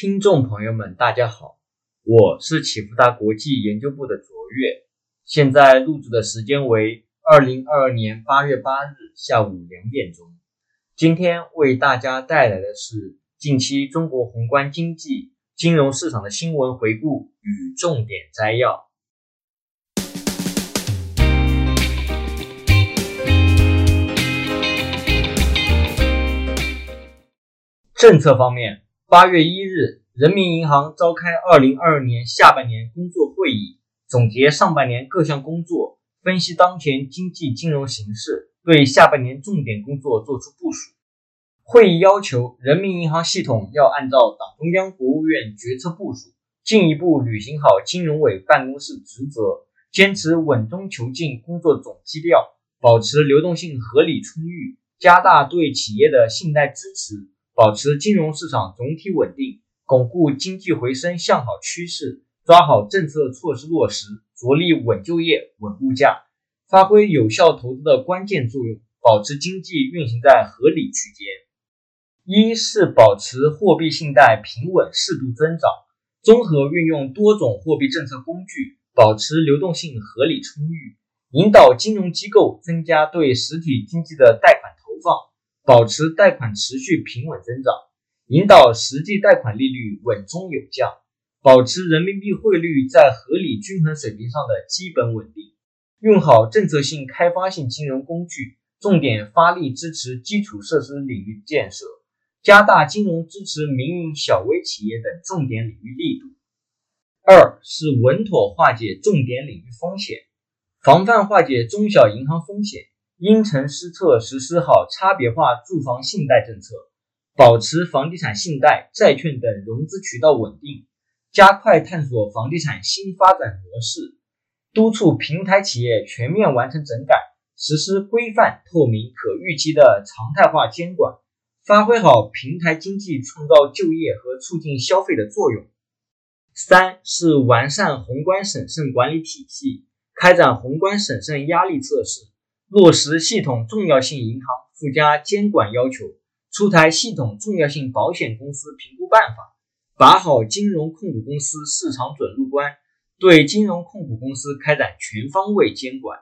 听众朋友们，大家好，我是启福达国际研究部的卓越，现在录制的时间为二零二二年八月八日下午两点钟。今天为大家带来的是近期中国宏观经济、金融市场的新闻回顾与重点摘要。政策方面，八月一日，人民银行召开二零二二年下半年工作会议，总结上半年各项工作，分析当前经济金融形势，对下半年重点工作作出部署。会议要求人民银行系统要按照党中央、国务院决策部署，进一步履行好金融委办公室职责，坚持稳中求进工作总基调，保持流动性合理充裕，加大对企业的信贷支持。保持金融市场总体稳定，巩固经济回升向好趋势，抓好政策措施落实，着力稳就业、稳物价，发挥有效投资的关键作用，保持经济运行在合理区间。一是保持货币信贷平稳适度增长，综合运用多种货币政策工具，保持流动性合理充裕，引导金融机构增加对实体经济的贷款投放。保持贷款持续平稳增长，引导实际贷款利率稳中有降，保持人民币汇率在合理均衡水平上的基本稳定。用好政策性开发性金融工具，重点发力支持基础设施领域建设，加大金融支持民营小微企业等重点领域力度。二是稳妥化解重点领域风险，防范化解中小银行风险。因城施策，实施好差别化住房信贷政策，保持房地产信贷、债券等融资渠道稳定，加快探索房地产新发展模式，督促平台企业全面完成整改，实施规范、透明、可预期的常态化监管，发挥好平台经济创造就业和促进消费的作用。三是完善宏观审慎管理体系，开展宏观审慎压力测试。落实系统重要性银行附加监管要求，出台系统重要性保险公司评估办法，把好金融控股公司市场准入关，对金融控股公司开展全方位监管。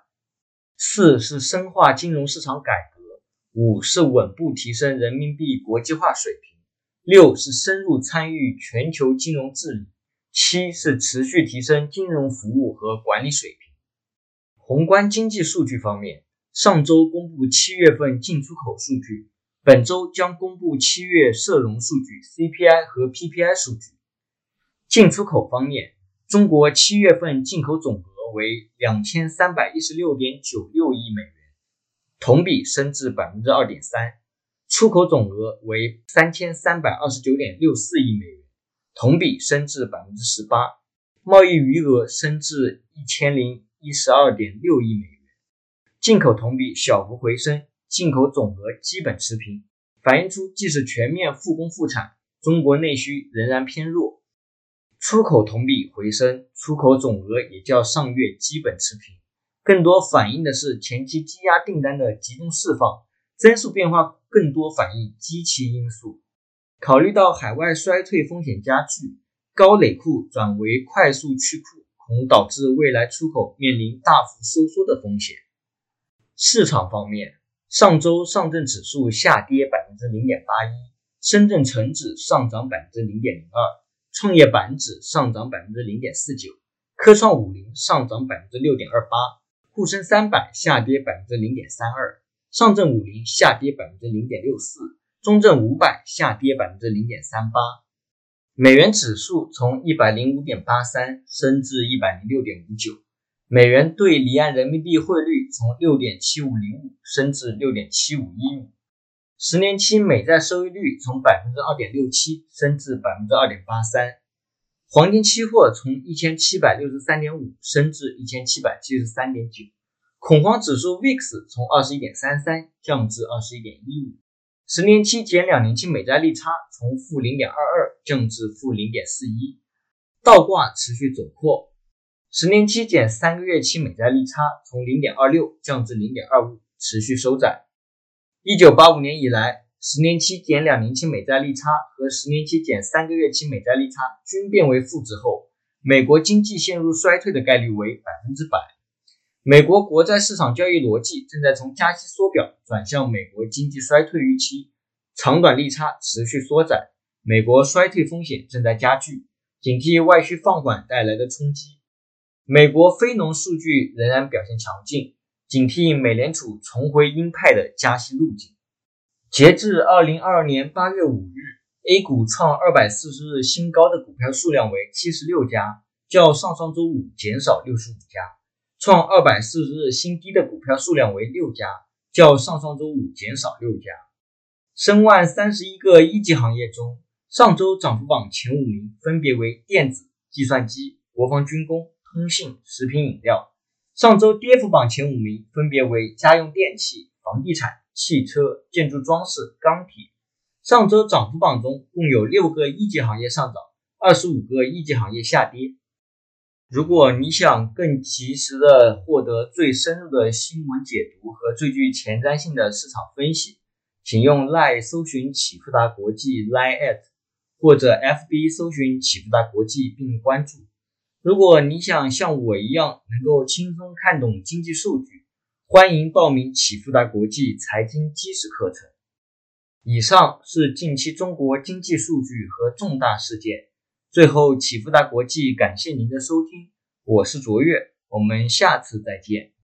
四是深化金融市场改革，五是稳步提升人民币国际化水平，六是深入参与全球金融治理，七是持续提升金融服务和管理水平。宏观经济数据方面。上周公布七月份进出口数据，本周将公布七月社融数据、CPI 和 PPI 数据。进出口方面，中国七月份进口总额为两千三百一十六点九六亿美元，同比升至百分之二点三；出口总额为三千三百二十九点六四亿美元，同比升至百分之十八；贸易余额升至一千零一十二点六亿美元。进口同比小幅回升，进口总额基本持平，反映出即使全面复工复产，中国内需仍然偏弱。出口同比回升，出口总额也较上月基本持平，更多反映的是前期积压订单的集中释放，增速变化更多反映基期因素。考虑到海外衰退风险加剧，高累库转为快速去库，恐导致未来出口面临大幅收缩的风险。市场方面，上周上证指数下跌百分之零点八一，深圳成指上涨百分之零点零二，创业板指上涨百分之零点四九，科创五零上涨百分之六点二八，沪深三百下跌百分之零点三二，上证五零下跌百分之零点六四，中证五百下跌百分之零点三八。美元指数从一百零五点八三升至一百零六点五九。美元兑离岸人民币汇率从六点七五零五升至六点七五一五，十年期美债收益率从百分之二点六七升至百分之二点八三，黄金期货从一千七百六十三点五升至一千七百七十三点九，恐慌指数 VIX 从二十一点三三降至二十一点一五，十年期减两年期美债利差从负零点二二降至负零点四一，倒挂持续走扩。十年期减三个月期美债利差从零点二六降至零点二五，持续收窄。一九八五年以来，十年期减两年期美债利差和十年期减三个月期美债利差均变为负值后，美国经济陷入衰退的概率为百分之百。美国国债市场交易逻辑正在从加息缩表转向美国经济衰退预期，长短利差持续缩窄，美国衰退风险正在加剧，警惕外需放缓带来的冲击。美国非农数据仍然表现强劲，警惕美联储重回鹰派的加息路径。截至二零二二年八月五日，A 股创二百四十日新高的股票数量为七十六家，较上上周五减少六十五家。创二百四十日新低的股票数量为六家，较上上周五减少六家。申万三十一个一级行业中，上周涨幅榜前五名分别为电子、计算机、国防军工、通信、食品饮料；上周跌幅榜前五名分别为家用电器、房地产、汽车、建筑装饰、钢铁。上周涨幅榜中共有六个一级行业上涨，二十五个一级行业下跌。如果你想更及时的获得最深入的新闻解读和最具前瞻性的市场分析，请用 lie 搜寻启富达国际 Line at，或者 FB 搜寻启富达国际并关注。如果你想像我一样能够轻松看懂经济数据，欢迎报名启富达国际财经基石课程。以上是近期中国经济数据和重大事件。最后，启富达国际感谢您的收听，我是卓越，我们下次再见。